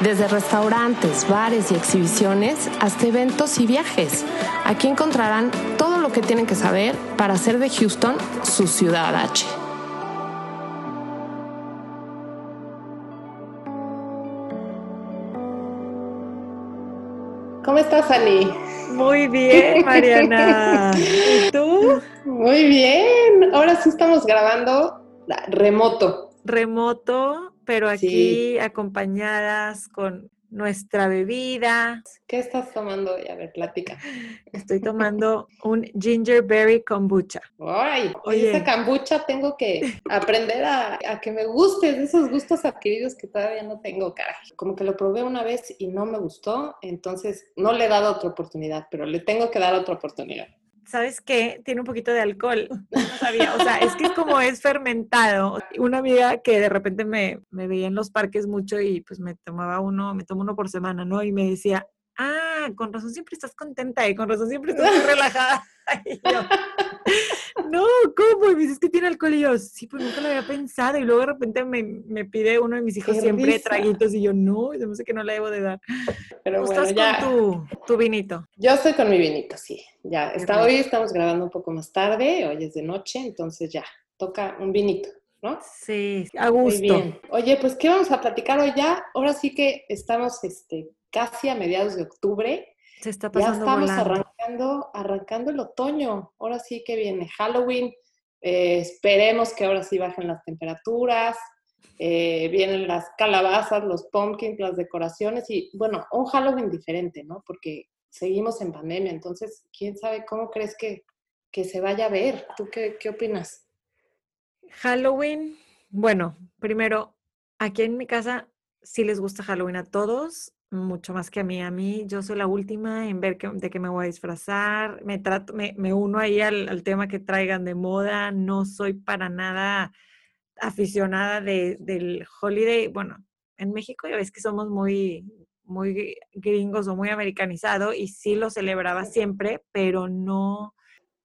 Desde restaurantes, bares y exhibiciones hasta eventos y viajes. Aquí encontrarán todo lo que tienen que saber para hacer de Houston su ciudad H. ¿Cómo estás, Ani? Muy bien, Mariana. ¿Y tú? Muy bien. Ahora sí estamos grabando remoto. Remoto, pero aquí acompañadas con nuestra bebida. ¿Qué estás tomando hoy? A ver, plática. Estoy tomando un gingerberry kombucha. Ay, oye, esa kombucha tengo que aprender a, a, que me guste, de esos gustos adquiridos que todavía no tengo, caray. Como que lo probé una vez y no me gustó, entonces no le he dado otra oportunidad, pero le tengo que dar otra oportunidad. ¿Sabes qué? Tiene un poquito de alcohol. No sabía. O sea, es que como es fermentado. Una amiga que de repente me, me veía en los parques mucho y pues me tomaba uno, me tomo uno por semana, ¿no? Y me decía, ah, con razón siempre estás contenta y con razón siempre estás muy relajada. Y yo, no, ¿cómo? Y me dices que tiene alcohol y yo, sí, pues nunca lo había pensado. Y luego de repente me, me pide uno de mis hijos siempre traguitos y yo, no, yo no sé que no le debo de dar. Pero bueno, estás ya... con tu, tu, vinito? Yo estoy con mi vinito, sí. Ya, está, hoy estamos grabando un poco más tarde, hoy es de noche, entonces ya, toca un vinito. ¿No? Sí, a gusto. Muy bien. Oye, pues, ¿qué vamos a platicar hoy ya? Ahora sí que estamos este, casi a mediados de octubre. Se está pasando Ya estamos arrancando, arrancando el otoño. Ahora sí que viene Halloween. Eh, esperemos que ahora sí bajen las temperaturas. Eh, vienen las calabazas, los pumpkins, las decoraciones y bueno, un Halloween diferente, ¿no? Porque seguimos en pandemia, entonces, ¿quién sabe cómo crees que, que se vaya a ver? ¿Tú qué, qué opinas? Halloween, bueno, primero, aquí en mi casa sí les gusta Halloween a todos mucho más que a mí. A mí, yo soy la última en ver que, de qué me voy a disfrazar. Me, trato, me, me uno ahí al, al, tema que traigan de moda. No soy para nada aficionada de, del holiday. Bueno, en México ya ves que somos muy, muy gringos o muy americanizados y sí lo celebraba siempre, pero no,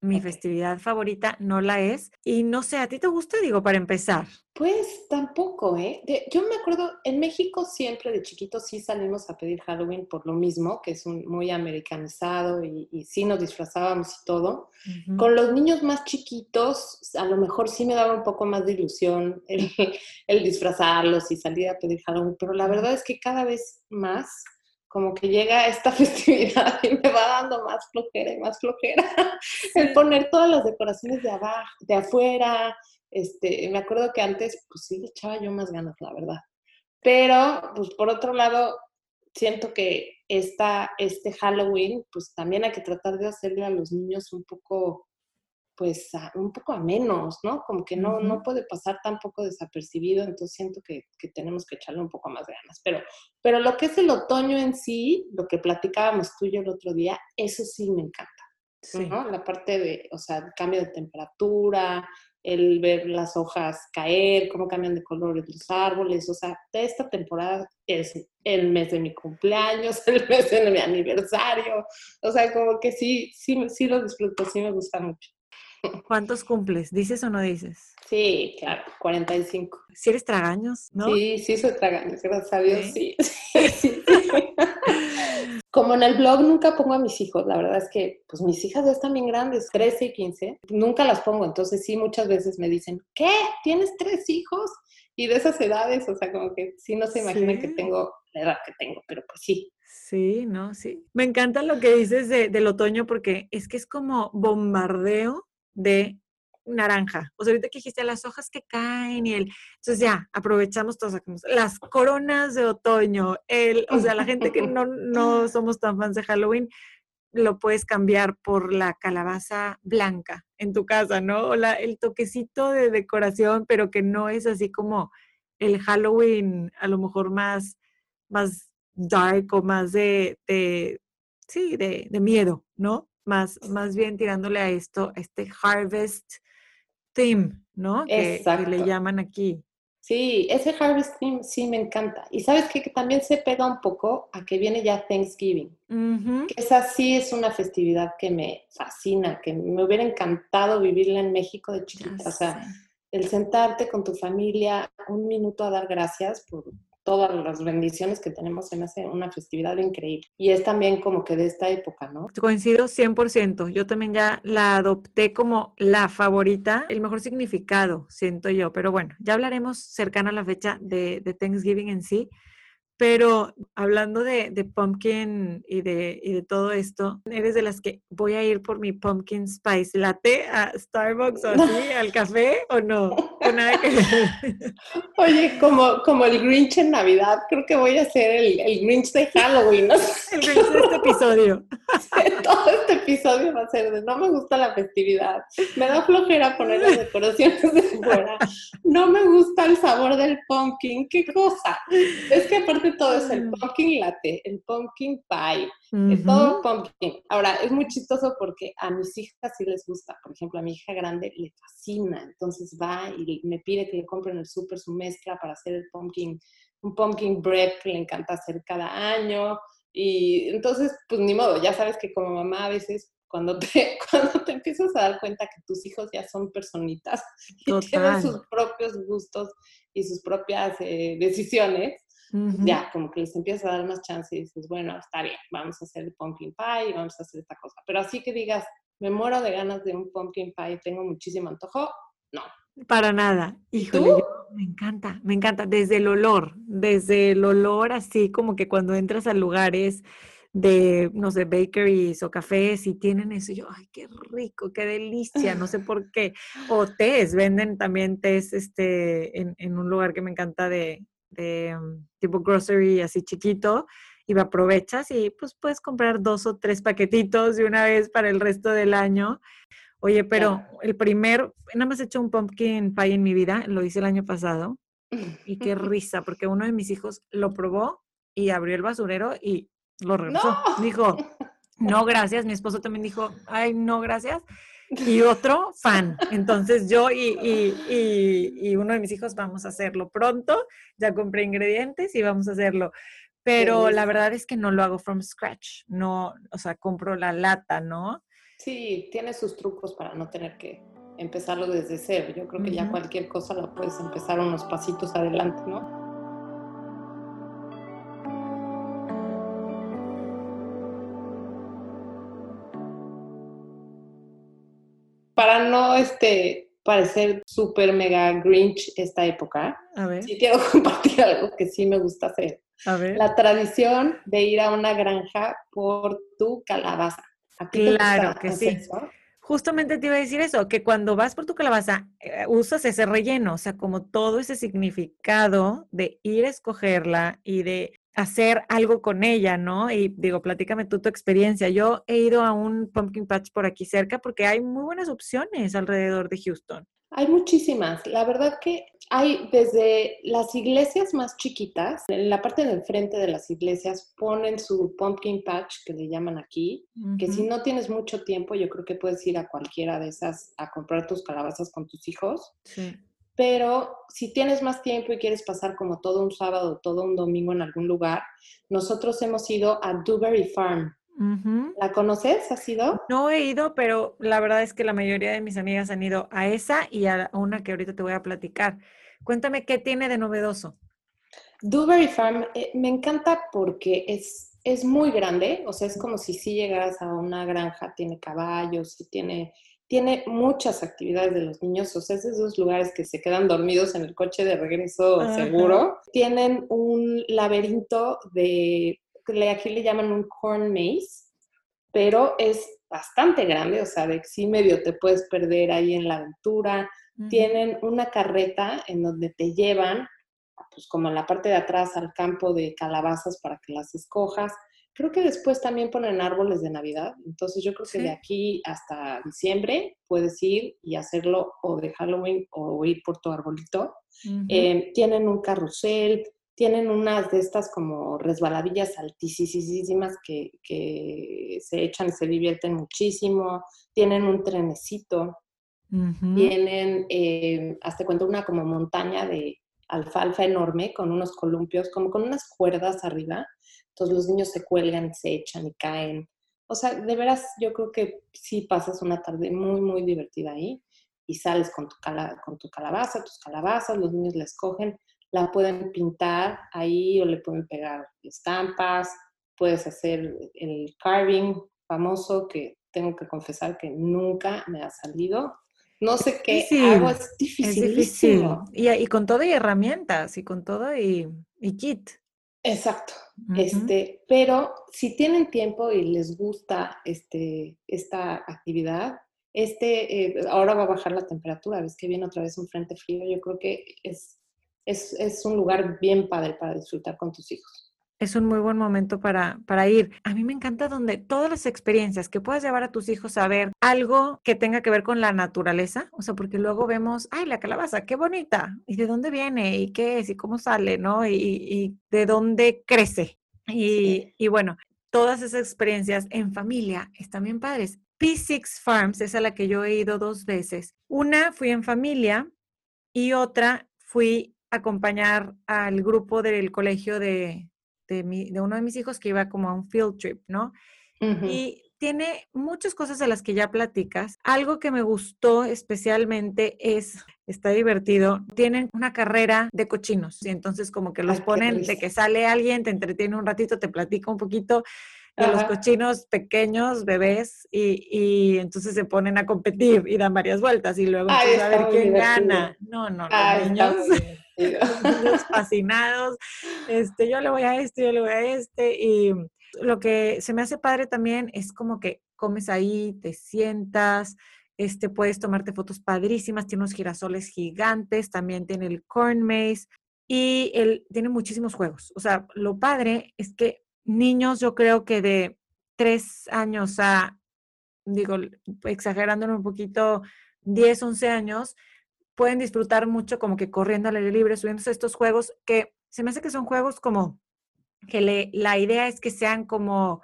mi festividad favorita no la es. Y no sé, ¿a ti te gusta? Digo, para empezar. Pues tampoco, ¿eh? yo me acuerdo, en México siempre de chiquitos sí salimos a pedir Halloween por lo mismo, que es un, muy americanizado y, y sí nos disfrazábamos y todo. Uh -huh. Con los niños más chiquitos, a lo mejor sí me daba un poco más de ilusión el, el disfrazarlos y salir a pedir Halloween, pero la verdad es que cada vez más como que llega esta festividad y me va dando más flojera y más flojera. Sí. El poner todas las decoraciones de abajo, de afuera. Este, me acuerdo que antes, pues sí, le echaba yo más ganas, la verdad. Pero, pues por otro lado, siento que esta, este Halloween, pues también hay que tratar de hacerle a los niños un poco pues a, un poco a menos, ¿no? Como que no, uh -huh. no puede pasar tan poco desapercibido, entonces siento que, que, tenemos que echarle un poco más de ganas. Pero, pero lo que es el otoño en sí, lo que platicábamos tú y yo el otro día, eso sí me encanta. Sí. ¿no? La parte de, o sea, el cambio de temperatura, el ver las hojas caer, cómo cambian de colores los árboles, o sea, esta temporada es el mes de mi cumpleaños, el mes de mi aniversario, o sea, como que sí, sí, sí lo disfruto, sí me gusta mucho. ¿Cuántos cumples? ¿Dices o no dices? Sí, claro, 45. Si eres tragaños, ¿no? Sí, sí soy tragaños, gracias a Dios, sí. sí, sí, sí. Como en el blog nunca pongo a mis hijos, la verdad es que pues mis hijas ya están bien grandes, 13 y 15, nunca las pongo, entonces sí muchas veces me dicen, ¿qué? ¿Tienes tres hijos? Y de esas edades, o sea, como que sí no se imaginan que tengo la edad que tengo, pero pues sí. Sí, no, sí. Me encanta lo que dices de, del otoño porque es que es como bombardeo de naranja. O sea, ahorita que dijiste las hojas que caen y el... Entonces ya, aprovechamos todos, las coronas de otoño, el, o sea, la gente que no, no somos tan fans de Halloween, lo puedes cambiar por la calabaza blanca en tu casa, ¿no? O la, el toquecito de decoración, pero que no es así como el Halloween a lo mejor más, más dark o más de, de sí, de, miedo, ¿no? Más, más bien tirándole a esto, a este harvest theme, ¿no? Que, que, le llaman aquí. Sí, ese Harvest Theme sí me encanta. Y sabes qué? que también se pega un poco a que viene ya Thanksgiving. esa sí es una festividad que me fascina, que me hubiera encantado vivirla en México de chiquita. O sea, el sentarte con tu familia un minuto a dar gracias por todas las bendiciones que tenemos en hace una festividad increíble. Y es también como que de esta época, ¿no? Coincido 100%. Yo también ya la adopté como la favorita, el mejor significado, siento yo. Pero bueno, ya hablaremos cercana a la fecha de, de Thanksgiving en sí. Pero hablando de, pumpkin y de, y de, todo esto, ¿eres de las que voy a ir por mi pumpkin spice latte a Starbucks o así, al café o no? Oye, como, como el Grinch en Navidad, creo que voy a ser el, el Grinch de Halloween. ¿no? el Grinch de este episodio. Todo este episodio va a ser de no me gusta la festividad, me da flojera poner las decoraciones de fuera, no me gusta el sabor del pumpkin, qué cosa. Es que aparte todo es el pumpkin latte, el pumpkin pie, todo pumpkin. Ahora, es muy chistoso porque a mis hijas sí les gusta. Por ejemplo, a mi hija grande le fascina. Entonces va y me pide que le compren el súper su mezcla para hacer el pumpkin, un pumpkin bread que le encanta hacer cada año. Y entonces, pues ni modo, ya sabes que como mamá a veces cuando te, cuando te empiezas a dar cuenta que tus hijos ya son personitas y tienen sus propios gustos y sus propias eh, decisiones, ya, como que les empieza a dar más chance y dices, bueno, está bien, vamos a hacer el pumpkin pie y vamos a hacer esta cosa. Pero así que digas, me muero de ganas de un pumpkin pie, tengo muchísimo antojo, no. Para nada. Híjole, me encanta, me encanta. Desde el olor, desde el olor así como que cuando entras a lugares de, no sé, bakeries o cafés y tienen eso, y yo, ay, qué rico, qué delicia, no sé por qué. O tés, venden también tés este, en, en un lugar que me encanta de, de mm, tipo grocery así chiquito y aprovechas y pues puedes comprar dos o tres paquetitos de una vez para el resto del año. Oye, pero el primer, nada más he hecho un pumpkin pie en mi vida, lo hice el año pasado y qué risa, porque uno de mis hijos lo probó y abrió el basurero y lo regresó. Dijo, no, gracias. Mi esposo también dijo, ay, no, gracias y otro fan. Entonces yo y, y, y, uno de mis hijos vamos a hacerlo pronto. Ya compré ingredientes y vamos a hacerlo. Pero la verdad es que no lo hago from scratch. No, o sea, compro la lata, ¿no? Sí, tiene sus trucos para no tener que empezarlo desde cero. Yo creo que ya cualquier cosa la puedes empezar unos pasitos adelante, ¿no? Para no este, parecer súper mega grinch esta época, sí quiero compartir algo que sí me gusta hacer. La tradición de ir a una granja por tu calabaza. claro que sí. Justamente te iba a decir eso, que cuando vas por tu calabaza eh, usas ese relleno, o sea, como todo ese significado de ir a escogerla y de hacer algo con ella, ¿no? Y digo, platícame tú tu experiencia. Yo he ido a un pumpkin patch por aquí cerca porque hay muy buenas opciones alrededor de Houston. Hay muchísimas. La verdad que hay desde las iglesias más chiquitas, en la parte del frente de las iglesias ponen su pumpkin patch, que le llaman aquí, que si no tienes mucho tiempo, yo creo que puedes ir a cualquiera de esas a comprar tus calabazas con tus hijos. Sí pero si tienes más tiempo y quieres pasar como todo un sábado, todo un domingo en algún lugar, nosotros hemos ido a Dewberry Farm. ¿La conoces? ¿Has ido? No he ido, pero la verdad es que la mayoría de mis amigas han ido a esa y a una que ahorita te voy a platicar. Cuéntame qué tiene de novedoso. Dewberry Farm eh, me encanta porque es, es muy grande, o sea, es como si si llegaras a una granja, tiene caballos y tiene tiene muchas actividades de los niños, o sea, es de esos lugares que se quedan dormidos en el coche de regreso seguro. Tienen un laberinto de, aquí le llaman un corn maze, pero es bastante grande, o sea, de que sí medio te puedes perder ahí en la aventura. Tienen una carreta en donde te llevan, pues como en la parte de atrás al campo de calabazas para que las escojas. Creo que después también ponen árboles de Navidad, entonces yo creo que de aquí hasta diciembre puedes ir y hacerlo o de Halloween o ir por tu arbolito. Eh, tienen un carrusel, tienen unas de estas como resbaladillas altísimas que, que se echan y se divierten muchísimo, tienen un trenecito, tienen, eh, hasta cuento, una como montaña de alfalfa enorme con unos columpios, como con unas cuerdas arriba. Entonces los niños se cuelgan, se echan y caen. O sea, de veras, yo creo que sí pasas una tarde muy, muy divertida ahí y sales con tu, con tu calabaza, tus calabazas, los niños la escogen, la pueden pintar ahí o le pueden pegar estampas, puedes hacer el carving famoso que tengo que confesar que nunca me ha salido, no sé qué hago, es dificilísimo. Y, y, con todo y herramientas, y con todo y, kit. Exacto. este, pero si tienen tiempo y les gusta este, esta actividad, este, eh, ahora va a bajar la temperatura, ves que viene otra vez un frente frío, yo creo que es, es, es un lugar bien padre para disfrutar con tus hijos es un muy buen momento para, para ir. A mí me encanta donde todas las experiencias que puedas llevar a tus hijos a ver algo que tenga que ver con la naturaleza, o sea, porque luego vemos, ay, la calabaza, qué bonita, y de dónde viene, y qué es, y cómo sale, ¿no? Y, de dónde crece. Y, y bueno, todas esas experiencias en familia están bien padres. P6 Farms es a la que yo he ido dos veces. Una fui en familia y otra fui a acompañar al grupo del colegio de, de, uno de mis hijos que iba como a un field trip, ¿no? Y tiene muchas cosas de las que ya platicas. Algo que me gustó especialmente es, está divertido, tienen una carrera de cochinos y entonces como que los ponen de que sale alguien, te entretiene un ratito, te platica un poquito de los cochinos pequeños, bebés, y, y, entonces se ponen a competir y dan varias vueltas y luego a ver quién gana. No, no, los niños, fascinados, este, yo le voy a este, yo le voy a este, y lo que se me hace padre también es como que comes ahí, te sientas, este, puedes tomarte fotos padrísimas, tiene unos girasoles gigantes, también tiene el corn maze y él tiene muchísimos juegos. O sea, lo padre es que niños, yo creo que de tres años a, digo, exagerándolo un poquito, 10, 11 años, pueden disfrutar mucho como que corriendo al aire libre, subiéndose a estos juegos que se me hace que son juegos como que le, la idea es que sean como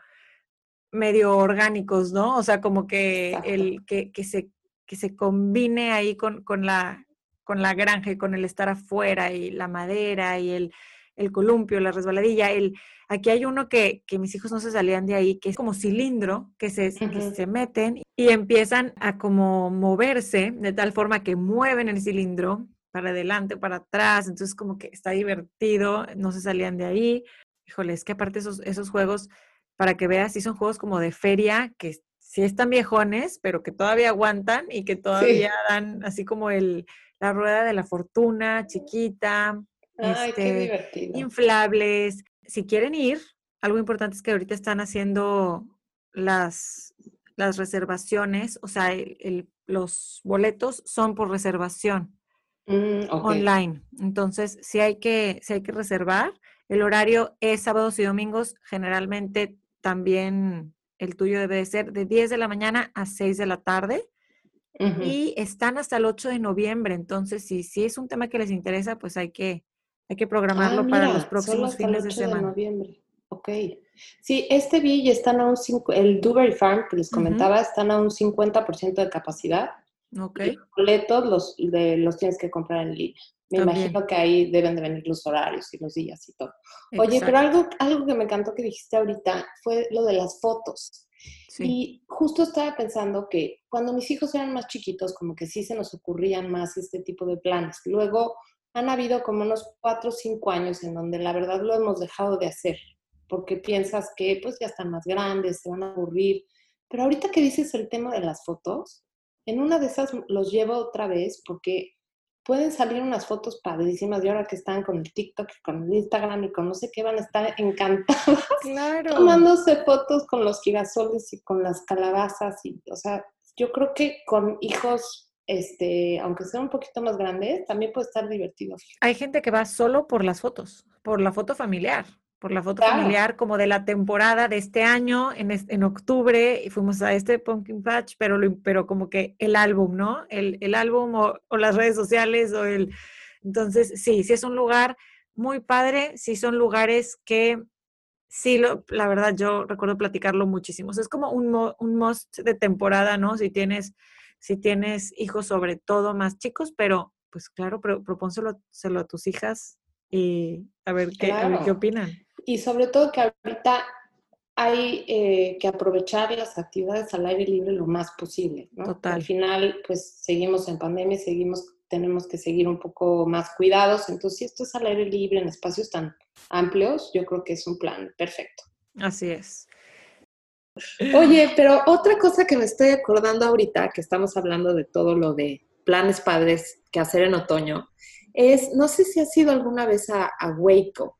medio orgánicos, ¿no? O sea, como que, el, que, que, se, que se combine ahí con, con, la, con la granja y con el estar afuera y la madera y el, el columpio, la resbaladilla, el, aquí hay uno que, que, mis hijos no se salían de ahí, que es como cilindro, que se, que se meten y empiezan a como moverse de tal forma que mueven el cilindro para adelante, para atrás, entonces como que está divertido, no se salían de ahí. Híjole, es que aparte esos, esos juegos, para que veas, sí son juegos como de feria, que sí están viejones, pero que todavía aguantan y que todavía dan así como el, la rueda de la fortuna chiquita, Ay, qué este, divertido. inflables. Si quieren ir, algo importante es que ahorita están haciendo las, las reservaciones, o sea, los boletos son por reservación mm, online. Entonces, si hay, que, si hay que reservar, el horario es sábados y domingos, generalmente también el tuyo debe de ser de 10 de la mañana a 6 de la tarde. Y están hasta el 8 de noviembre, entonces si, si es un tema que les interesa, pues hay que, hay que programarlo ah, para los próximos fines de semana. De noviembre. Ok. Sí, este vi están a un el Duberry Farm que les comentaba, están a un 50% de capacidad. Ok. los boletos los, de, los tienes que comprar en línea. Me imagino que ahí deben de venir los horarios y los días y todo. Oye, pero algo, algo que me encantó que dijiste ahorita fue lo de las fotos. Sí. Y justo estaba pensando que cuando mis hijos eran más chiquitos, como que sí se nos ocurrían más este tipo de planes. Luego han habido como unos cuatro o cinco años en donde la verdad lo hemos dejado de hacer, porque piensas que pues ya están más grandes, se van a aburrir. Pero ahorita que dices el tema de las fotos, en una de esas los llevo otra vez porque pueden salir unas fotos padrísimas y ahora que están con el TikTok, con el Instagram y con no sé qué, van a estar encantadas claro. tomándose fotos con los girasoles y con las calabazas. Y, o sea, yo creo que con hijos este, aunque sea un poquito más grande, también puede estar divertido. Hay gente que va solo por las fotos, por la foto familiar, por la foto familiar como de la temporada de este año, en, en octubre, y fuimos a este Pumpkin Patch, pero, pero como que el álbum, ¿no? El, el álbum o, o, las redes sociales o el... Entonces, sí, sí es un lugar muy padre, sí son lugares que sí, lo, la verdad, yo recuerdo platicarlo muchísimo. es como un, un must de temporada, ¿no? Si tienes, si tienes hijos, sobre todo más chicos, pero pues claro, propónselo a tus hijas y a ver qué, qué opinan. Y sobre todo que ahorita hay eh, que aprovechar las actividades al aire libre lo más posible, ¿no? Total. Al final, pues seguimos en pandemia, seguimos, tenemos que seguir un poco más cuidados. Entonces, si esto es al aire libre en espacios tan amplios, yo creo que es un plan perfecto. Así es. Oye, pero otra cosa que me estoy acordando ahorita, que estamos hablando de todo lo de planes padres que hacer en otoño, es, no sé si has ido alguna vez a, a Waco.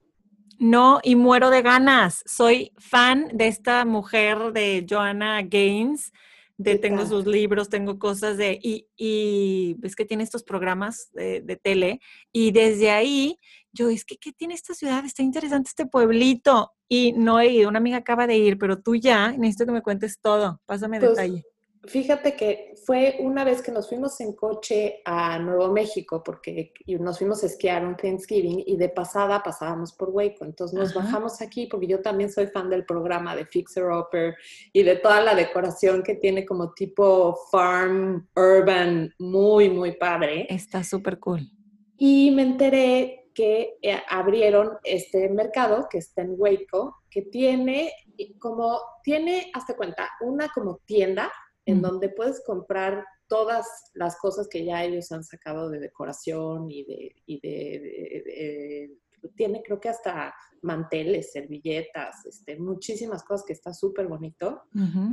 No, y muero de ganas. Soy fan de esta mujer de Joanna Gaines. De, tengo sus libros, tengo cosas de, y, y ves que tiene estos programas de, de, tele, y desde ahí yo, es que, ¿qué tiene esta ciudad? Está interesante este pueblito, y no he ido, una amiga acaba de ir, pero tú ya, necesito que me cuentes todo, pásame pues, detalle. Fíjate que fue una vez que nos fuimos en coche a Nuevo México, porque nos fuimos a esquiar un Thanksgiving y de pasada pasábamos por Waco. Entonces nos bajamos aquí porque yo también soy fan del programa de Fixer Upper y de toda la decoración que tiene como tipo farm, urban, muy, muy padre. Está súper cool. Y me enteré que eh, abrieron este mercado que está en Waco, que tiene como, tiene, hazte cuenta, una como tienda en donde puedes comprar todas las cosas que ya ellos han sacado de decoración y de, y de, tiene creo que hasta manteles, servilletas, este, muchísimas cosas que está súper bonito.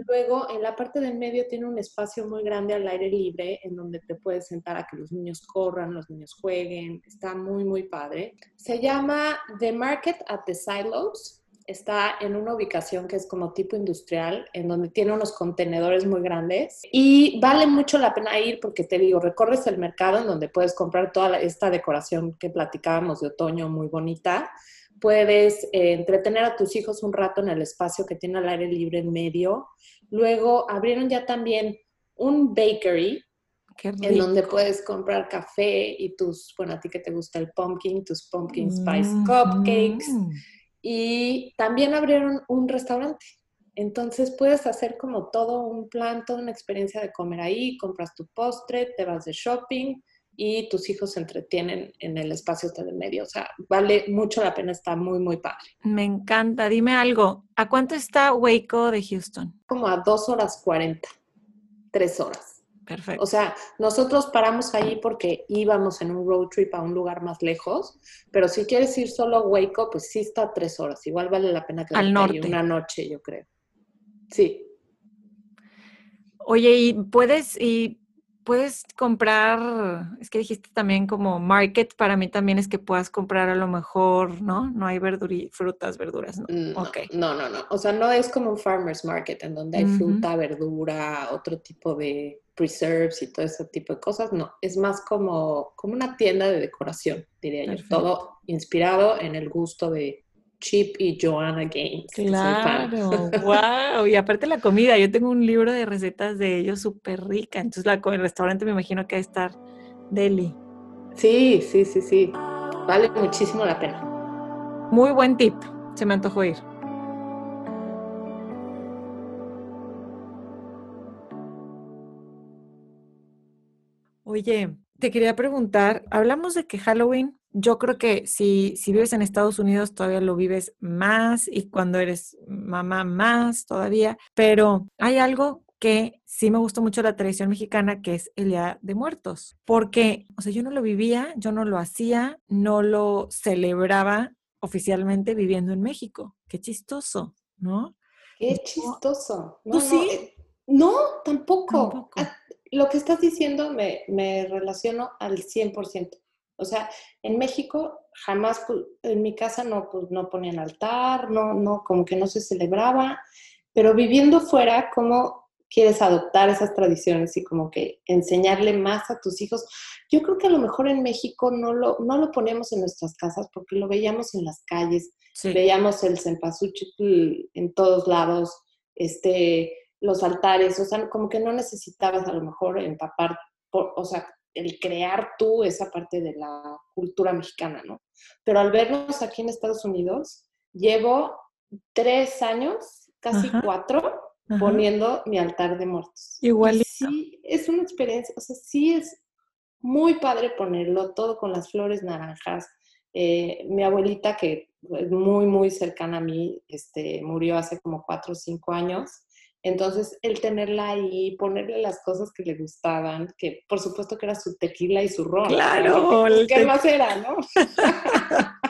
Luego, en la parte del medio tiene un espacio muy grande al aire libre en donde te puedes sentar a que los niños corran, los niños jueguen. Está muy, muy padre. Se llama The Market at the Silos está en una ubicación que es como tipo industrial, en donde tiene unos contenedores muy grandes y vale mucho la pena ir porque te digo, recorres el mercado en donde puedes comprar toda esta decoración que platicábamos de otoño muy bonita. Puedes eh, entretener a tus hijos un rato en el espacio que tiene al aire libre en medio. Luego abrieron ya también un bakery en donde puedes comprar café y tus, bueno, a ti que te gusta el pumpkin, tus pumpkin spice mm, cupcakes. Y también abrieron un restaurante. Entonces puedes hacer como todo un plan, toda una experiencia de comer ahí, compras tu postre, te vas de shopping y tus hijos se entretienen en el espacio de medio. O sea, vale mucho la pena, está muy, muy padre. Me encanta. Dime algo, ¿a cuánto está Waco de Houston? Como a dos horas cuarenta, tres horas. Perfecto. O sea, nosotros paramos ahí porque íbamos en un road trip a un lugar más lejos, pero si quieres ir solo a Waco, pues sí está tres horas. Igual vale la pena que Al norte. una noche, yo creo. Sí. Oye, ¿y puedes, y puedes comprar, es que dijiste también como market, para mí también es que puedas comprar a lo mejor, ¿no? No hay verduras, frutas, verduras, ¿no? No, okay. no, no, no. O sea, no es como un farmer's market en donde hay fruta, verdura, otro tipo de preserves y todo ese tipo de cosas, no, es más como, como una tienda de decoración, diría yo, todo inspirado en el gusto de Chip y Joanna Gaines. Claro, wow, y aparte la comida, yo tengo un libro de recetas de ellos súper rica, entonces la, el restaurante me imagino que va a estar deli. Sí, sí, sí, sí, vale muchísimo la pena. Muy buen tip, se me antojó ir. Oye, te quería preguntar, hablamos de que Halloween, yo creo que si, si vives en Estados Unidos todavía lo vives más y cuando eres mamá más todavía, pero hay algo que sí me gustó mucho la tradición mexicana, que es el Día de Muertos, porque, o sea, yo no lo vivía, yo no lo hacía, no lo celebraba oficialmente viviendo en México. Qué chistoso, ¿no? Qué chistoso. No, ¿Tú sí? Eh, no, tampoco. ¿Tampoco? Ah, lo que estás diciendo me, me relaciono al 100%. O sea, en México jamás, en mi casa no, pues, no ponían altar, no, no, como que no se celebraba, pero viviendo fuera, ¿cómo quieres adoptar esas tradiciones y como que enseñarle más a tus hijos? Yo creo que a lo mejor en México no lo, no lo ponemos en nuestras casas porque lo veíamos en las calles, veíamos el cempasúchil en todos lados, este, los altares, o sea, como que no necesitabas a lo mejor empapar, o sea, el crear tú esa parte de la cultura mexicana, ¿no? Pero al vernos aquí en Estados Unidos, llevo tres años, casi cuatro, poniendo mi altar de muertos. Igual. Sí, es una experiencia, o sea, sí es muy padre ponerlo, todo con las flores naranjas. Eh, mi abuelita, que es muy, muy cercana a mí, este, murió hace como cuatro o cinco años. Entonces, el tenerla ahí, ponerle las cosas que le gustaban, que por supuesto que era su tequila y su ron. Claro, ¿qué más era, no?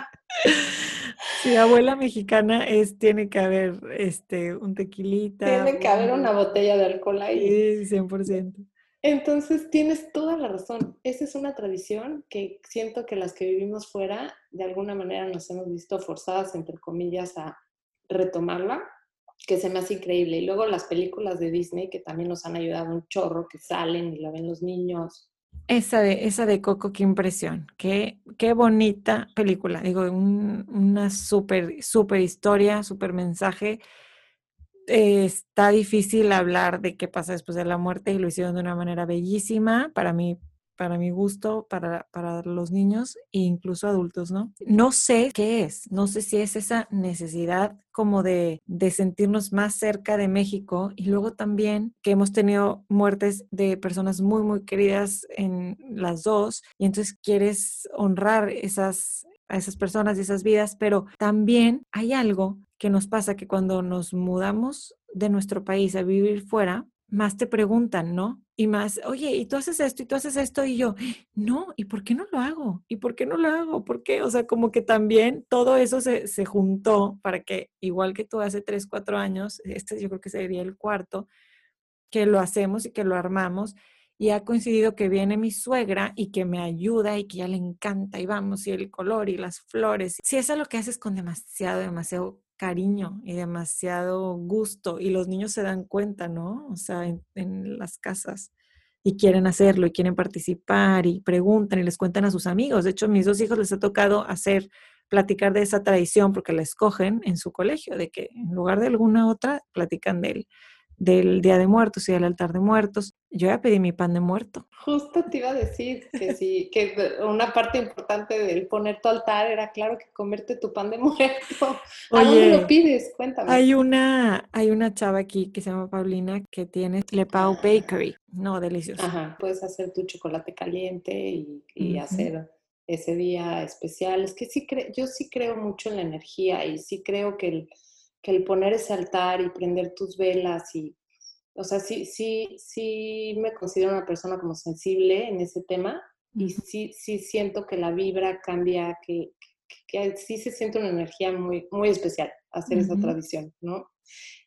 Sí, abuela mexicana es, tiene que haber este, un tequilita. Tiene que haber una botella de alcohol ahí. Sí, 100%. Entonces tienes toda la razón. Esa es una tradición que siento que las que vivimos fuera, de alguna manera nos hemos visto forzadas, entre comillas, a retomarla, que se me hace increíble. Y luego las películas de Disney, que también nos han ayudado un chorro, que salen y la ven los niños. Esa de, esa de Coco, qué impresión, qué, qué bonita película. Digo, una súper, súper historia, súper mensaje. está difícil hablar de qué pasa después de la muerte y lo hicieron de una manera bellísima. Para mí, para mi gusto, para, para los niños e incluso adultos, ¿no? No sé qué es, no sé si es esa necesidad como de, de sentirnos más cerca de México y luego también que hemos tenido muertes de personas muy, muy queridas en las dos y entonces quieres honrar esas, a esas personas y esas vidas, pero también hay algo que nos pasa que cuando nos mudamos de nuestro país a vivir fuera, más te preguntan, ¿no? Y más, oye, y tú haces esto, y tú haces esto, y yo, no, ¿y por qué no lo hago? ¿Y por qué no lo hago? ¿Por qué? O sea, como que también todo eso se, se juntó para que, igual que tú hace tres, cuatro años, este yo creo que sería el cuarto, que lo hacemos y que lo armamos, y ha coincidido que viene mi suegra y que me ayuda y que ya le encanta, y vamos, y el color y las flores. Si eso es lo que haces con demasiado, demasiado cariño y demasiado gusto y los niños se dan cuenta, ¿no? O sea, en, las casas y quieren hacerlo y quieren participar y preguntan y les cuentan a sus amigos. De hecho, a mis dos hijos les ha tocado hacer, platicar de esa tradición porque la escogen en su colegio, de que en lugar de alguna otra, platican de él del Día de Muertos y del altar de muertos. Yo ya pedí mi pan de muerto. Justo te iba a decir que sí, que una parte importante del poner tu altar era, claro, que comerte tu pan de muerto. ¿A dónde lo pides? Cuéntame. Hay una, hay una chava aquí que se llama Paulina que tiene Le Pau Bakery. No, delicioso. Ajá, puedes hacer tu chocolate caliente y, hacer ese día especial. Es que sí, yo sí creo mucho en la energía y sí creo que el que el poner ese altar y prender tus velas y, o sea, sí, sí, sí me considero una persona como sensible en ese tema y sí, sí siento que la vibra cambia, que, que, sí se siente una energía muy, muy especial hacer esa tradición, ¿no?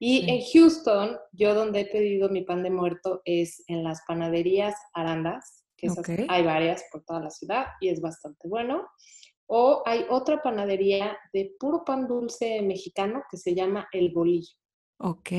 Y en Houston, yo donde he pedido mi pan de muerto es en las panaderías Arandas, que hay varias por toda la ciudad y es bastante bueno. O hay otra panadería de puro pan dulce mexicano que se llama El Bolillo. Ok.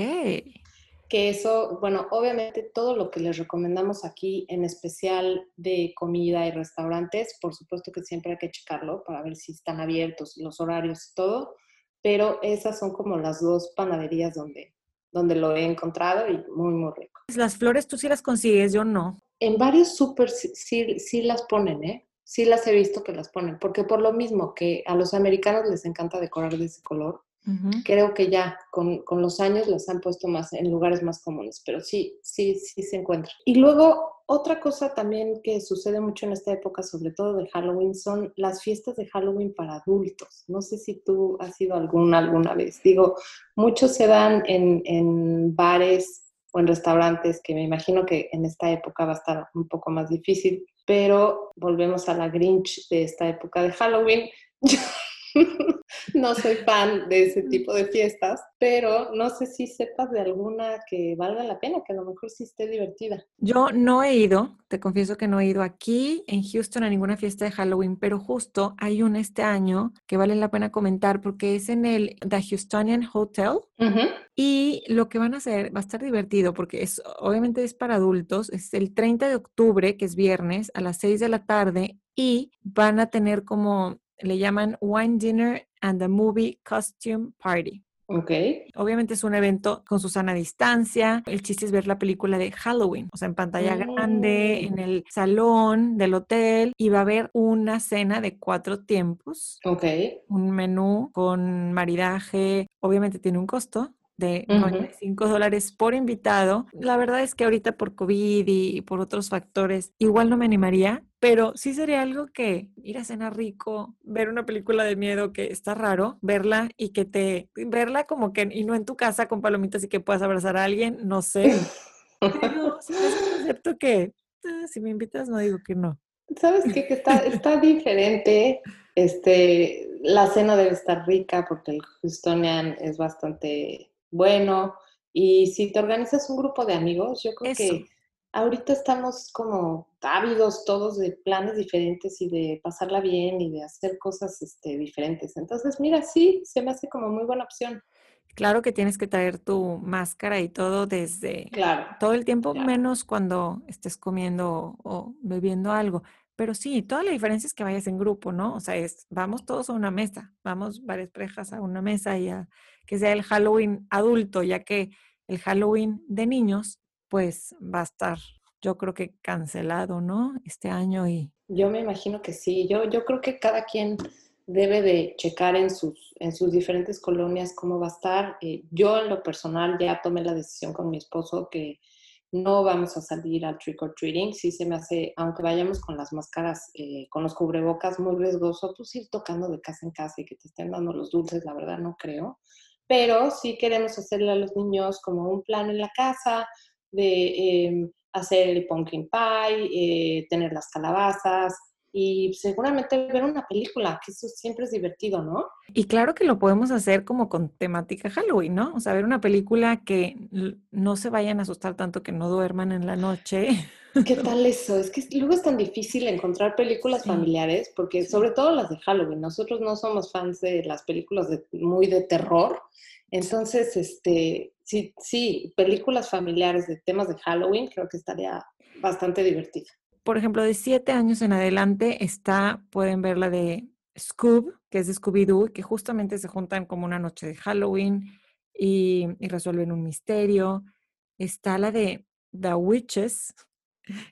Que eso, bueno, obviamente todo lo que les recomendamos aquí, en especial de comida y restaurantes, por supuesto que siempre hay que checarlo para ver si están abiertos, los horarios y todo, pero esas son como las dos panaderías donde, donde lo he encontrado y muy, muy rico. Las flores tú sí las consigues, yo no. En varios súper sí, sí las ponen, ¿eh? Sí las he visto que las ponen, porque por lo mismo que a los americanos les encanta decorar de ese color, creo que ya con, con, los años las han puesto más en lugares más comunes, pero sí, sí, sí se encuentra. Y luego, otra cosa también que sucede mucho en esta época, sobre todo de Halloween, son las fiestas de Halloween para adultos. No sé si tú has ido alguna alguna vez. Digo, muchos se dan en, en bares o en restaurantes, que me imagino que en esta época va a estar un poco más difícil, pero volvemos a la Grinch de esta época de Halloween. no soy fan de ese tipo de fiestas, pero no sé si sepas de alguna que valga la pena, que a lo mejor sí esté divertida. Yo no he ido, te confieso que no he ido aquí en Houston a ninguna fiesta de Halloween, pero justo hay una este año que vale la pena comentar porque es en el The Houstonian Hotel y lo que van a hacer va a estar divertido porque es obviamente es para adultos, es el 30 de octubre, que es viernes, a las 6 de la tarde y van a tener como le llaman Wine Dinner and the Movie Costume Party. Ok. Obviamente es un evento con Susana a distancia. El chiste es ver la película de Halloween, o sea, en pantalla grande, Mm. en el salón del hotel, y va a haber una cena de cuatro tiempos, Ok. un menú con maridaje. Obviamente tiene un costo de Ujú. 95 dólares por invitado. La verdad es que ahorita por COVID y por otros factores, igual no me animaría, pero sí sería algo que ir a cenar rico, ver una película de miedo que está raro, verla y que te, verla como que, y no en tu casa con palomitas y que puedas abrazar a alguien, no sé, pero sí es un concepto que, ah, si me invitas no digo que no. ¿Sabes qué? Que está, está diferente. Este, la cena debe estar rica porque el Houstonian es bastante bueno. Y si te organizas un grupo de amigos, yo creo Eso. que ahorita estamos como ávidos todos de planes diferentes y de pasarla bien y de hacer cosas este, diferentes. Entonces, mira, sí, se me hace como muy buena opción. Claro que tienes que traer tu máscara y todo desde Claro. todo el tiempo, Claro. menos cuando estés comiendo o bebiendo algo. Pero sí, toda la diferencia es que vayas en grupo, ¿no? O sea, es, vamos todos a una mesa, vamos varias parejas a una mesa y a que sea el Halloween adulto, ya que el Halloween de niños, pues va a estar, yo creo que cancelado, ¿no? Este año y Yo me imagino que sí. Yo, yo creo que cada quien debe de checar en sus, en sus diferentes colonias cómo va a estar. Eh, yo en lo personal ya tomé la decisión con mi esposo que no vamos a salir al trick or treating. Sí se me hace, aunque vayamos con las máscaras, eh, con los cubrebocas, muy riesgoso, pues ir tocando de casa en casa y que te estén dando los dulces, la verdad no creo. Pero sí queremos hacerle a los niños como un plan en la casa de eh, hacer el pumpkin pie, eh, tener las calabazas y seguramente ver una película, que eso siempre es divertido, ¿no? Y claro que lo podemos hacer como con temática Halloween, ¿no? O sea, ver una película que no se vayan a asustar tanto que no duerman en la noche. ¿Qué tal eso? Es que luego es tan difícil encontrar películas Sí, familiares, porque sobre todo las de Halloween, nosotros no somos fans de las películas de, muy de terror, entonces, este, sí, sí, películas familiares de temas de Halloween creo que estaría bastante divertido. Por ejemplo, de siete años en adelante está, pueden ver la de Scoob, que es de Scooby-Doo, que justamente se juntan como una noche de Halloween y, y resuelven un misterio. Está la de The Witches,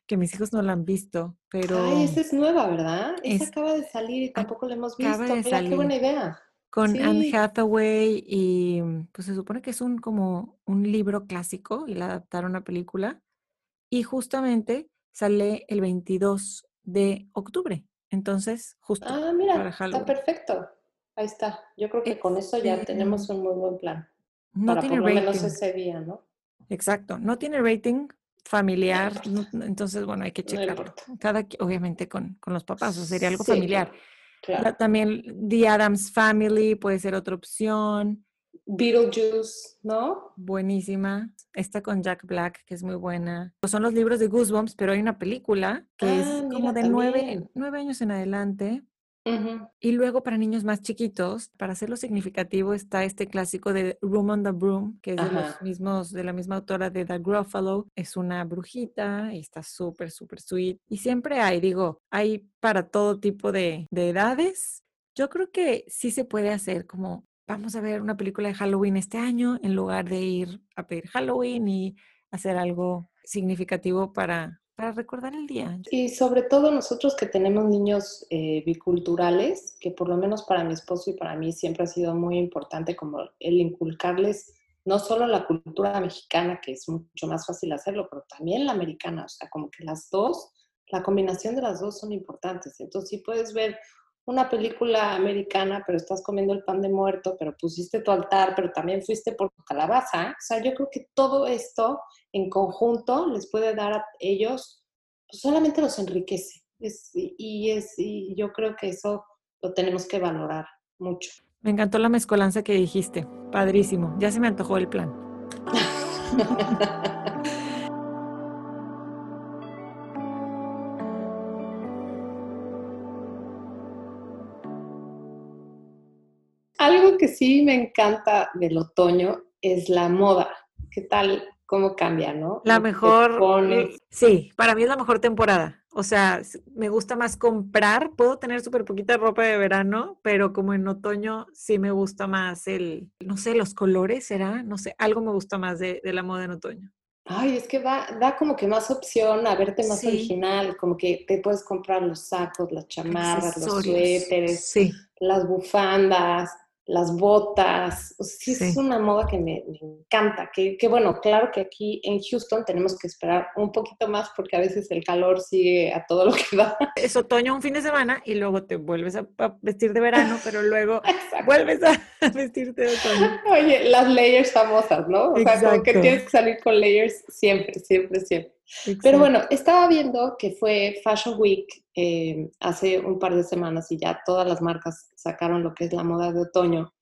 que mis hijos no la han visto, pero Ay, esa es nueva, ¿verdad? Esa es, acaba de salir y tampoco la hemos visto. acaba de Mira, qué buena salir. idea. con Anne Sí. Hathaway y pues se supone que es un como un libro clásico y la adaptaron a película y justamente sale el 22 de octubre, entonces justo Ah, para mira, está perfecto. Ahí está. Yo creo que con eso ya tenemos un muy buen plan no para tiene por lo menos rating, ese día, ¿no? exacto, no tiene rating No familiar, no- entonces bueno, hay que no checarlo. importa. Cada, obviamente con, con los papás, o sería algo Sí, familiar. claro, La- claro. también The Addams Family puede ser otra opción. Beetlejuice, ¿no? Buenísima. Esta con Jack Black, que es muy buena. Pues Son los libros de Goosebumps, pero hay una película que es Ah, como mira, de nueve, nueve años en adelante. Y luego para niños más chiquitos, para hacerlo significativo, está este clásico de Room on the Broom, que es de los mismos, de la misma autora de The Gruffalo. Es una brujita y está súper, súper sweet. Y siempre hay, digo, hay para todo tipo de, de edades. Yo creo que sí se puede hacer como, vamos a ver una película de Halloween este año, en lugar de ir a pedir Halloween y hacer algo significativo para, para recordar el día. Y sobre todo nosotros que tenemos niños eh, biculturales, que por lo menos para mi esposo y para mí siempre ha sido muy importante como el inculcarles no solo la cultura mexicana, que es mucho más fácil hacerlo, pero también la americana, o sea, como que las dos, la combinación de las dos son importantes. Entonces, si puedes ver una película americana, pero estás comiendo el pan de muerto, pero pusiste tu altar, pero también fuiste por tu calabaza, o sea, yo creo que todo esto en conjunto les puede dar a ellos, pues solamente los enriquece. Es, y, es, y yo creo que eso lo tenemos que valorar mucho. Me encantó la mezcolanza que dijiste. Padrísimo. Ya se me antojó el plan. Algo que sí me encanta del otoño es la moda. ¿Qué tal? ¿Cómo cambia, no? La mejor, pones. Sí, para mí es la mejor temporada. O sea, me gusta más comprar. Puedo tener súper poquita ropa de verano, pero como en otoño sí me gusta más el, no sé, los colores, ¿será? No sé, algo me gusta más de, la moda en otoño. Ay, es que da, da como que más opción a verte más original, como que te puedes comprar los sacos, las chamarras, los suéteres, las bufandas las botas, sí, es una moda que me, encanta, que, bueno, claro que aquí en Houston tenemos que esperar un poquito más porque a veces el calor sigue a todo lo que da. Es otoño un fin de semana y luego te vuelves a, vestir de verano, pero luego vuelves a vestirte de otoño. Oye, las layers famosas, ¿no? O sea, como que tienes que salir con layers siempre, siempre, siempre. Pero bueno, estaba viendo que fue Fashion Week eh, hace un par de semanas y ya todas las marcas sacaron lo que es la moda de otoño.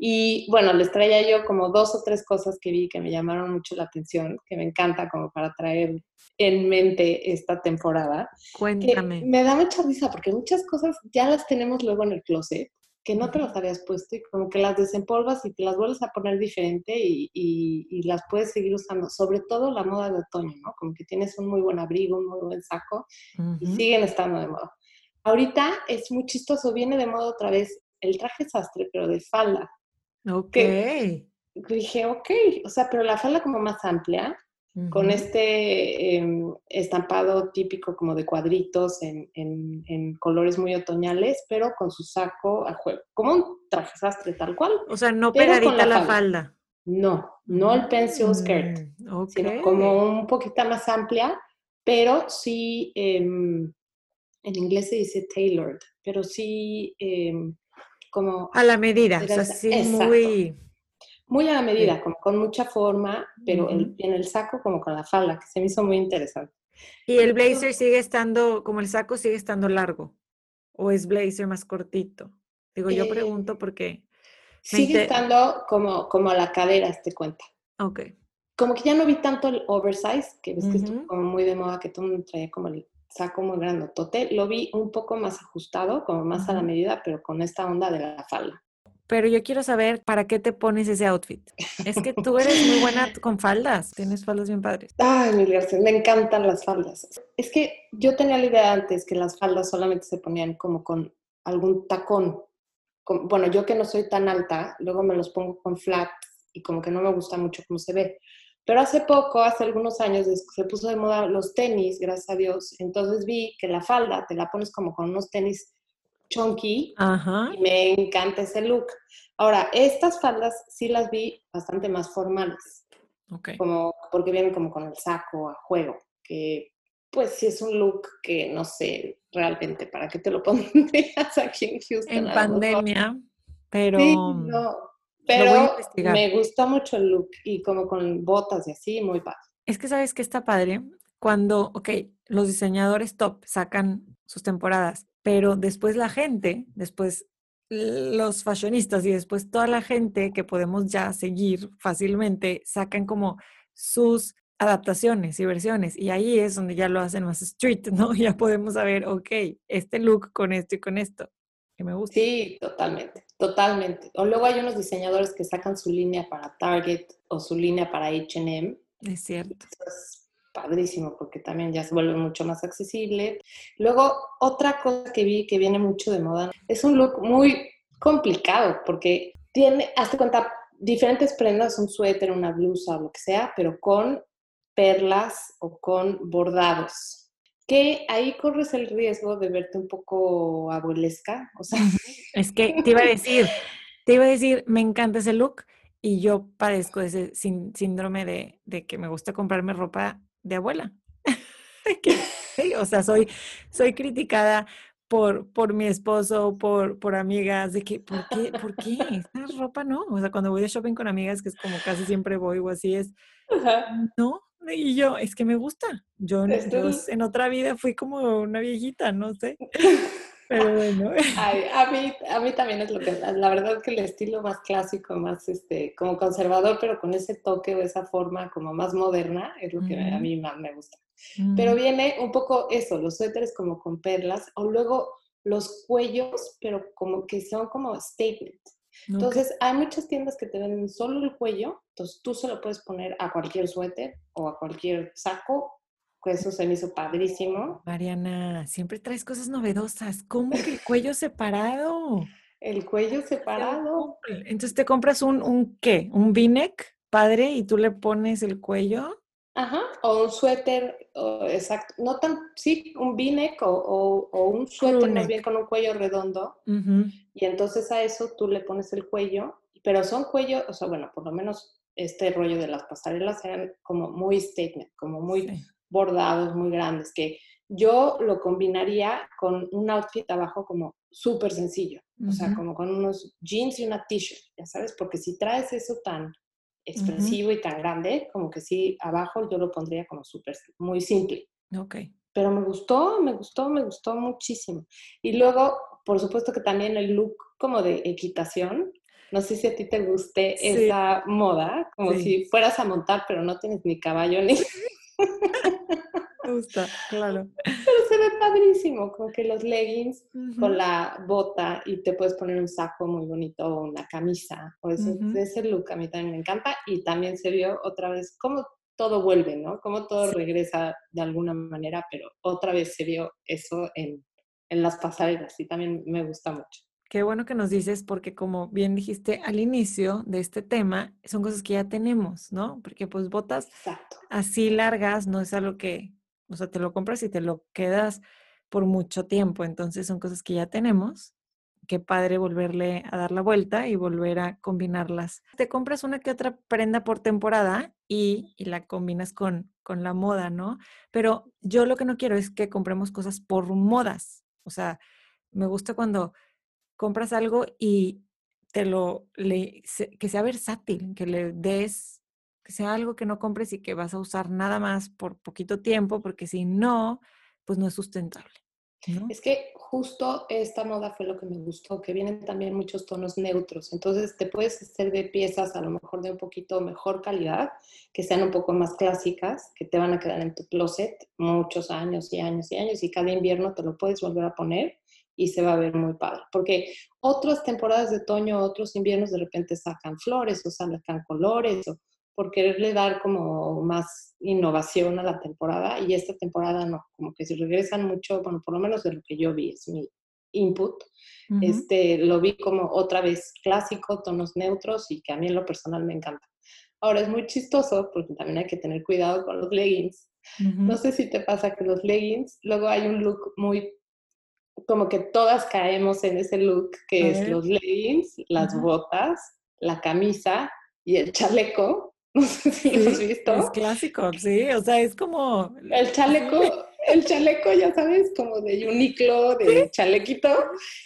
Y bueno, les traía yo como dos o tres cosas que vi que me llamaron mucho la atención, que me encanta como para traer en mente esta temporada. Cuéntame. me da mucha risa porque muchas cosas ya las tenemos luego en el closet que no te las habías puesto y como que las desempolvas y te las vuelves a poner diferente y, y, las puedes seguir usando, sobre todo la moda de otoño, ¿no? Como que tienes un muy buen abrigo, un muy buen saco y siguen estando de moda. Ahorita es muy chistoso, viene de moda otra vez el traje sastre, pero de falda. Ok. dije, ok, o sea, pero la falda como más amplia, con este em, estampado típico como de cuadritos en, en, colores muy otoñales, pero con su saco a juego, como un traje sastre tal cual. O sea, no pegadita la, falda. No, no el pencil skirt, mm, sino como un poquito más amplia, pero sí, em, en inglés se dice tailored, pero sí em, como... A la medida, o sea, sí muy muy a la medida, como con mucha forma, pero en, el saco como con la falda, que se me hizo muy interesante. ¿Y el blazer sigue estando, como el saco sigue estando largo? ¿O es blazer más cortito? Digo, yo pregunto eh, porque... Sigue estando como, como a la cadera, te cuenta. Ok. Como que ya no vi tanto el oversize, que ves que estuvo como muy de moda, que todo el mundo traía como el saco muy tote Lo vi un poco más ajustado, como más a la medida, pero con esta onda de la falda pero yo quiero saber para qué te pones ese outfit. Es que tú eres muy buena con faldas, tienes faldas bien padres. Ay, mi García, me encantan las faldas. Es que yo tenía la idea antes que las faldas solamente se ponían como con algún tacón. bueno, yo que no soy tan alta, luego me los pongo con flats y como que no me gusta mucho cómo se ve. Pero hace poco, hace algunos años, se puso de moda los tenis, gracias a Dios. Entonces vi que la falda te la pones como con unos tenis chunky y me encanta ese look. Ahora, estas faldas sí las vi bastante más formales. Como, porque vienen como con el saco a juego, que pues sí es un look que no sé realmente para qué te lo pondrías aquí en Houston. En pandemia, pero... pero me gusta mucho el look y como con botas y así, muy padre. Es que sabes que está padre cuando, ok, los diseñadores top sacan sus temporadas pero después la gente, después los fashionistas y después toda la gente que podemos ya seguir fácilmente sacan como sus adaptaciones y versiones y ahí es donde ya lo hacen más street, ¿no? Ya podemos saber, ok, este look con esto y con esto, que me gusta. Sí, totalmente, totalmente. O luego hay unos diseñadores que sacan su línea para Target o su línea para H&M. Es cierto padrísimo porque también ya se vuelve mucho más accesible. Luego, otra cosa que vi que viene mucho de moda es un look muy complicado porque tiene, hazte cuenta, diferentes prendas, un suéter, una blusa o lo que sea, pero con perlas o con bordados. Que ahí corres el riesgo de verte un poco abuelesca. O sea, es que te iba a decir, te iba a decir, me encanta ese look y yo padezco ese síndrome de, de que me gusta comprarme ropa de abuela. o sea, soy, soy criticada por, por mi esposo, por, por amigas, de que, ¿por qué? ¿Por qué? Esta ropa no. O sea, cuando voy de shopping con amigas, que es como casi siempre voy o así es, no. Y yo, es que me gusta. Yo, yo, en otra vida fui como una viejita, no sé. Pero bueno. a, mí, a mí también es lo que, la verdad es que el estilo más clásico, más este, como conservador, pero con ese toque o esa forma como más moderna, es lo que a mí más me gusta. Pero viene un poco eso, los suéteres como con perlas, o luego los cuellos, pero como que son como statement. Entonces, hay muchas tiendas que te venden solo el cuello, entonces tú se lo puedes poner a cualquier suéter o a cualquier saco eso se me hizo padrísimo. Mariana, siempre traes cosas novedosas. ¿Cómo que el cuello separado? El cuello separado. Entonces te compras un, un ¿qué? ¿Un v-neck padre y tú le pones el cuello? Ajá, o un suéter, exacto, no tan, sí, un v-neck o, un suéter más bien con un cuello redondo. Y entonces a eso tú le pones el cuello, pero son cuellos, o sea, bueno, por lo menos este rollo de las pasarelas eran como muy statement, como muy bordados, muy grandes, que yo lo combinaría con un outfit abajo como súper sencillo, o sea, como con unos jeans y una t-shirt, ya sabes, porque si traes eso tan expresivo y tan grande, como que sí, abajo yo lo pondría como súper, muy simple. Ok. Pero me gustó, me gustó, me gustó muchísimo. Y luego, por supuesto que también el look como de equitación, no sé si a ti te guste esa moda, como si fueras a montar, pero no tienes ni caballo ni... Gusta, claro. Pero se ve padrísimo, como que los leggings con la bota y te puedes poner un saco muy bonito o una camisa. O ese, ese look a mí también me encanta y también se vio otra vez cómo todo vuelve, ¿no? Cómo todo regresa de alguna manera, pero otra vez se vio eso en, en las pasarelas y también me gusta mucho. Qué bueno que nos dices, porque como bien dijiste al inicio de este tema, son cosas que ya tenemos, ¿no? Porque pues botas así largas no es algo que, o sea, te lo compras y te lo quedas por mucho tiempo. Entonces son cosas que ya tenemos. Qué padre volverle a dar la vuelta y volver a combinarlas. Te compras una que otra prenda por temporada y, y la combinas con, con la moda, ¿no? Pero yo lo que no quiero es que compremos cosas por modas. O sea, me gusta cuando compras algo y te lo, le, que sea versátil, que le des, que sea algo que no compres y que vas a usar nada más por poquito tiempo, porque si no, pues no es sustentable. Es que justo esta moda fue lo que me gustó, que vienen también muchos tonos neutros. Entonces te puedes hacer de piezas a lo mejor de un poquito mejor calidad, que sean un poco más clásicas, que te van a quedar en tu closet muchos años y años y años y cada invierno te lo puedes volver a poner y se va a ver muy padre. Porque otras temporadas de otoño, otros inviernos de repente sacan flores o sacan colores o por quererle dar como más innovación a la temporada y esta temporada no, como que se regresan mucho, bueno, por lo menos de lo que yo vi, es mi input, este, lo vi como otra vez clásico, tonos neutros y que a mí en lo personal me encanta. Ahora es muy chistoso porque también hay que tener cuidado con los leggings. No sé si te pasa que los leggings, luego hay un look muy como que todas caemos en ese look que es los leggings, las botas, la camisa y el chaleco. No sé si lo has visto. Es clásico, sí, o sea, es como... El chaleco, el chaleco, ya sabes, como de Uniqlo, de chalequito,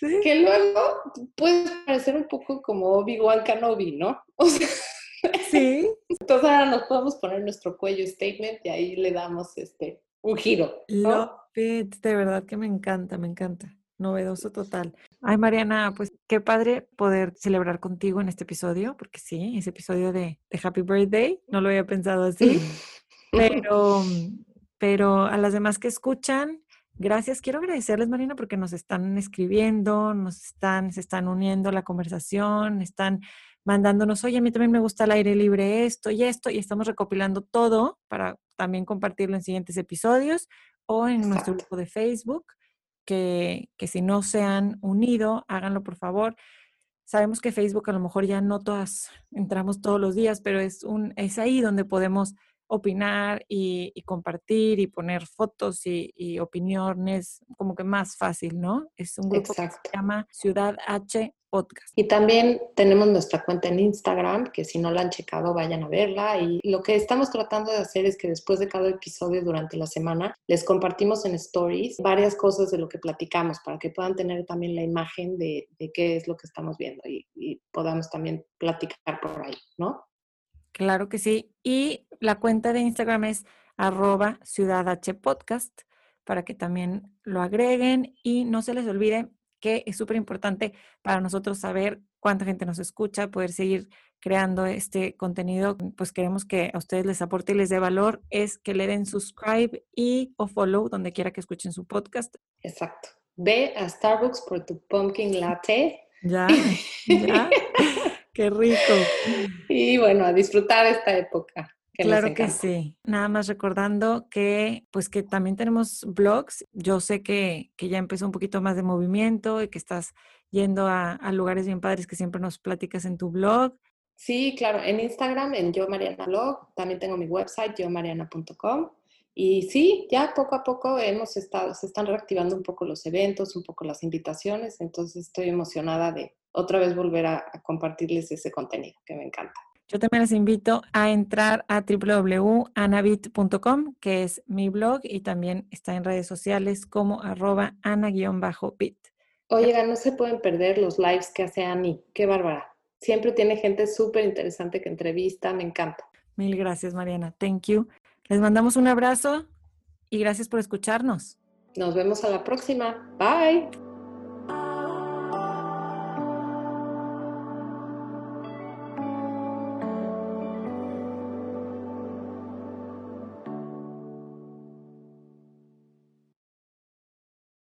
que luego puede parecer un poco como Obi-Wan Kenobi, ¿no? O sea, sí. Entonces ahora nos podemos poner nuestro cuello statement y ahí le damos este un giro. ¿no? de verdad que me encanta, me encanta. Novedoso total. Ay, Mariana, pues qué padre poder celebrar contigo en este episodio, porque sí, ese episodio de, Happy Birthday, no lo había pensado así, pero, pero a las demás que escuchan, gracias. Quiero agradecerles, Mariana, porque nos están escribiendo, nos están, se están uniendo a la conversación, están mandándonos, oye, a mí también me gusta el aire libre esto y esto, y estamos recopilando todo para también compartirlo en siguientes episodios o en nuestro grupo de Facebook, que, que si no se han unido, háganlo por favor. Sabemos que Facebook a lo mejor ya no todas entramos todos los días, pero es, un, es ahí donde podemos opinar y, compartir y poner fotos y, opiniones como que más fácil, ¿no? Es un grupo que se llama Ciudad H Podcast. Y también tenemos nuestra cuenta en Instagram, que si no la han checado, vayan a verla. Y lo que estamos tratando de hacer es que después de cada episodio durante la semana, les compartimos en stories varias cosas de lo que platicamos para que puedan tener también la imagen de, qué es lo que estamos viendo y, y podamos también platicar por ahí, ¿no? Claro que sí. Y la cuenta de Instagram es arroba ciudadhpodcast para que también lo agreguen y no se les olvide que es súper importante para nosotros saber cuánta gente nos escucha, poder seguir creando este contenido, pues queremos que a ustedes les aporte y les dé valor, es que le den subscribe y o follow donde quiera que escuchen su podcast. Exacto. Ve a Starbucks por tu pumpkin latte. Ya, ya. Qué rico. Y bueno, a disfrutar esta época. claro que sí. Nada más recordando que, pues que también tenemos blogs. Yo sé que, que ya empezó un poquito más de movimiento y que estás yendo a, a, lugares bien padres que siempre nos platicas en tu blog. Sí, claro, en Instagram, en Yo Mariana Blog, también tengo mi website, yomariana.com. Y sí, ya poco a poco hemos estado, se están reactivando un poco los eventos, un poco las invitaciones, entonces estoy emocionada de otra vez volver a, a compartirles ese contenido que me encanta. Yo también les invito a entrar a www.anabit.com, que es mi blog, y también está en redes sociales como arroba ana-bit. Oigan, no se pueden perder los lives que hace Ani. Qué bárbara. Siempre tiene gente súper interesante que entrevista. Me encanta. Mil gracias, Mariana. Thank you. Les mandamos un abrazo y gracias por escucharnos. Nos vemos a la próxima. Bye.